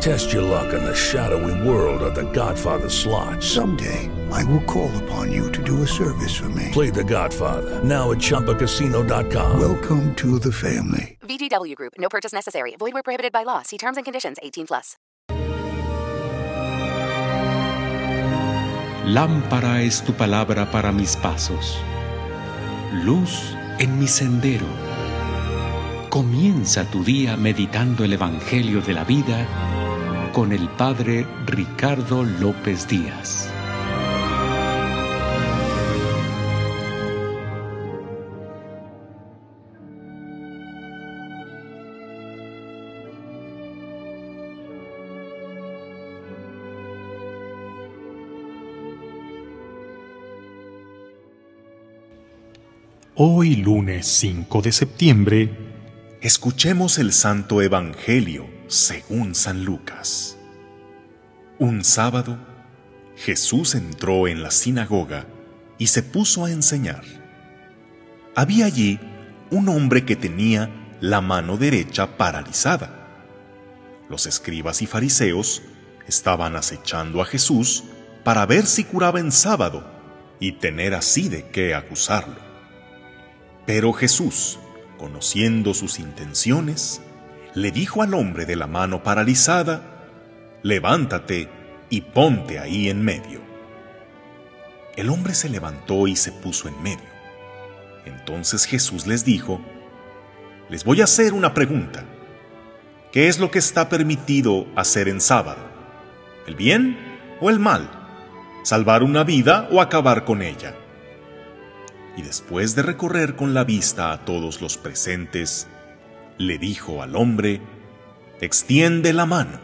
Test your luck in the shadowy world of The Godfather slot. Someday, I will call upon you to do a service for me. Play The Godfather now at ChumbaCasino.com. Welcome to the family. VGW Group. No purchase necessary. Void where prohibited by law. See terms and conditions. 18 plus. Lámpara es tu palabra para mis pasos, luz en mi sendero. Comienza tu día meditando el Evangelio de la vida con el Padre Ricardo López Díaz. Hoy lunes 5 de septiembre, Escuchemos el Santo Evangelio según San Lucas. Un sábado, Jesús entró en la sinagoga y se puso a enseñar. Había allí un hombre que tenía la mano derecha paralizada. Los escribas y fariseos estaban acechando a Jesús para ver si curaba en sábado y tener así de qué acusarlo. Pero Jesús, conociendo sus intenciones, le dijo al hombre de la mano paralizada, levántate y ponte ahí en medio. El hombre se levantó y se puso en medio. Entonces Jesús les dijo, les voy a hacer una pregunta. ¿Qué es lo que está permitido hacer en sábado? ¿El bien o el mal? ¿Salvar una vida o acabar con ella? Y después de recorrer con la vista a todos los presentes, le dijo al hombre, extiende la mano.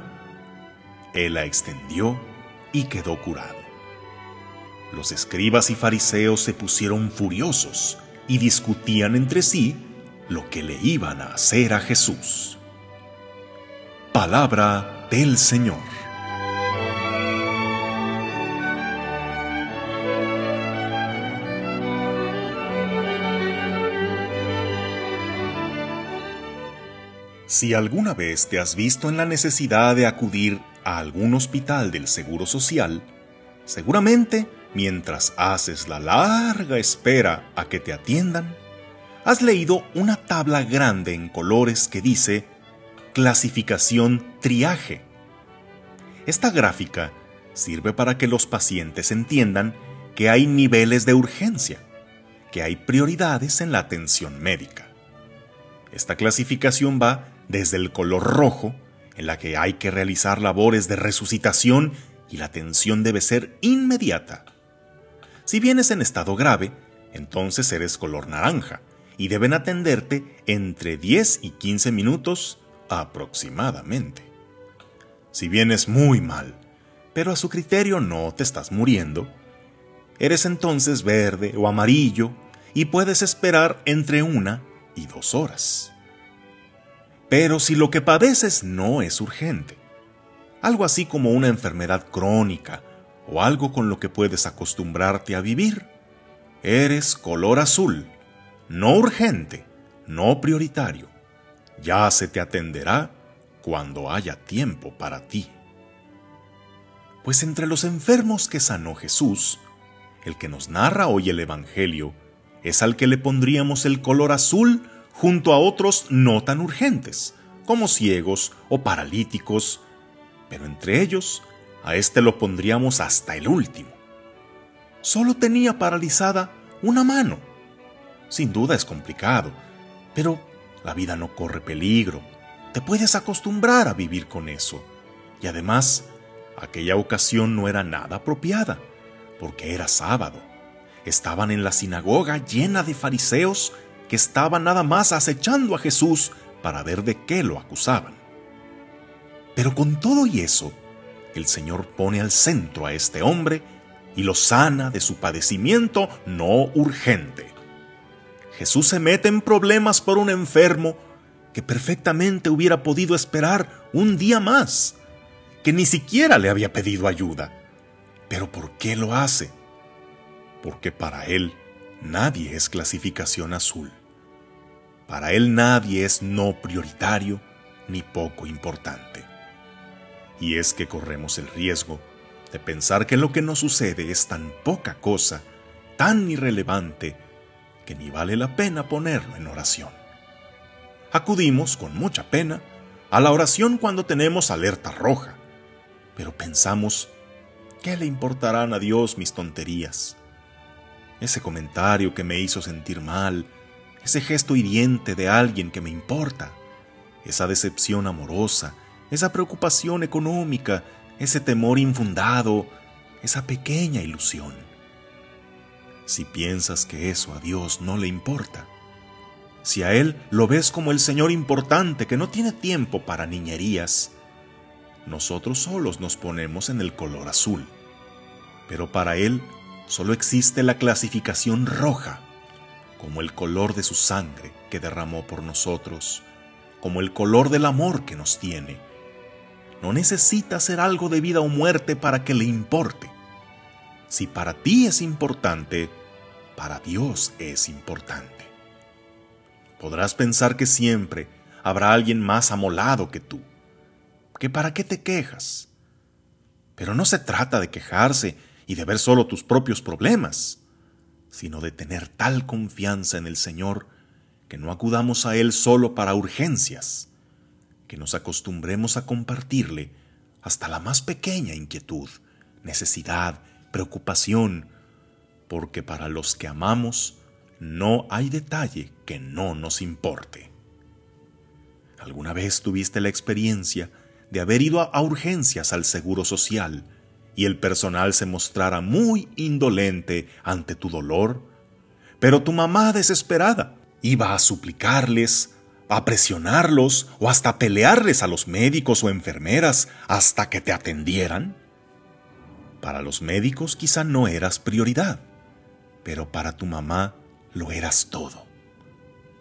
Él la extendió y quedó curado. Los escribas y fariseos se pusieron furiosos y discutían entre sí lo que le iban a hacer a Jesús. Palabra del Señor. Si alguna vez te has visto en la necesidad de acudir a algún hospital del Seguro Social, seguramente mientras haces la larga espera a que te atiendan, has leído una tabla grande en colores que dice clasificación triaje. Esta gráfica sirve para que los pacientes entiendan que hay niveles de urgencia, que hay prioridades en la atención médica. Esta clasificación va desde el color rojo, en la que hay que realizar labores de resucitación y la atención debe ser inmediata. Si vienes en estado grave, entonces eres color naranja y deben atenderte entre 10 y 15 minutos aproximadamente. Si vienes muy mal, pero a su criterio no te estás muriendo, eres entonces verde o amarillo y puedes esperar entre una y dos horas. Pero si lo que padeces no es urgente, algo así como una enfermedad crónica o algo con lo que puedes acostumbrarte a vivir, eres color azul, no urgente, no prioritario. Ya se te atenderá cuando haya tiempo para ti. Pues entre los enfermos que sanó Jesús, el que nos narra hoy el Evangelio es al que le pondríamos el color azul junto a otros no tan urgentes, como ciegos o paralíticos, pero entre ellos a este lo pondríamos hasta el último. Solo tenía paralizada una mano. Sin duda es complicado, pero la vida no corre peligro. Te puedes acostumbrar a vivir con eso. Y además, aquella ocasión no era nada apropiada, porque era sábado. Estaban en la sinagoga llena de fariseos que estaban nada más acechando a Jesús para ver de qué lo acusaban. Pero con todo y eso, el Señor pone al centro a este hombre y lo sana de su padecimiento no urgente. Jesús se mete en problemas por un enfermo que perfectamente hubiera podido esperar un día más, que ni siquiera le había pedido ayuda. Pero ¿por qué lo hace? Porque para él nadie es clasificación azul. Para él nadie es no prioritario ni poco importante. Y es que corremos el riesgo de pensar que lo que nos sucede es tan poca cosa, tan irrelevante, que ni vale la pena ponerlo en oración. Acudimos con mucha pena a la oración cuando tenemos alerta roja, pero pensamos, ¿qué le importarán a Dios mis tonterías? Ese comentario que me hizo sentir mal, ese gesto hiriente de alguien que me importa, esa decepción amorosa, esa preocupación económica, ese temor infundado, esa pequeña ilusión. Si piensas que eso a Dios no le importa, si a Él lo ves como el Señor importante que no tiene tiempo para niñerías, nosotros solos nos ponemos en el color azul. Pero para Él solo existe la clasificación roja, como el color de su sangre que derramó por nosotros, como el color del amor que nos tiene. No necesita hacer algo de vida o muerte para que le importe. Si para ti es importante, para Dios es importante. Podrás pensar que siempre habrá alguien más amolado que tú, que para qué te quejas. Pero no se trata de quejarse y de ver solo tus propios problemas, sino de tener tal confianza en el Señor que no acudamos a Él solo para urgencias, que nos acostumbremos a compartirle hasta la más pequeña inquietud, necesidad, preocupación, porque para los que amamos no hay detalle que no nos importe. ¿Alguna vez tuviste la experiencia de haber ido a urgencias al Seguro Social y el personal se mostrara muy indolente ante tu dolor? Pero tu mamá desesperada iba a suplicarles, a presionarlos o hasta pelearles a los médicos o enfermeras hasta que te atendieran? Para los médicos quizá no eras prioridad, pero para tu mamá lo eras todo.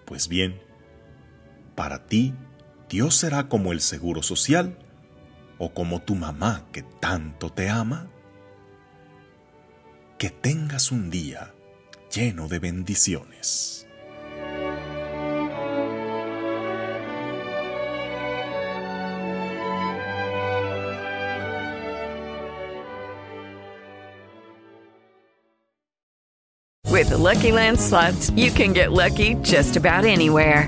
Pues bien, para ti Dios será como el seguro social o como tu mamá que tanto te ama. Que tengas un día lleno de bendiciones. With Lucky Land slots, you can get lucky just about anywhere.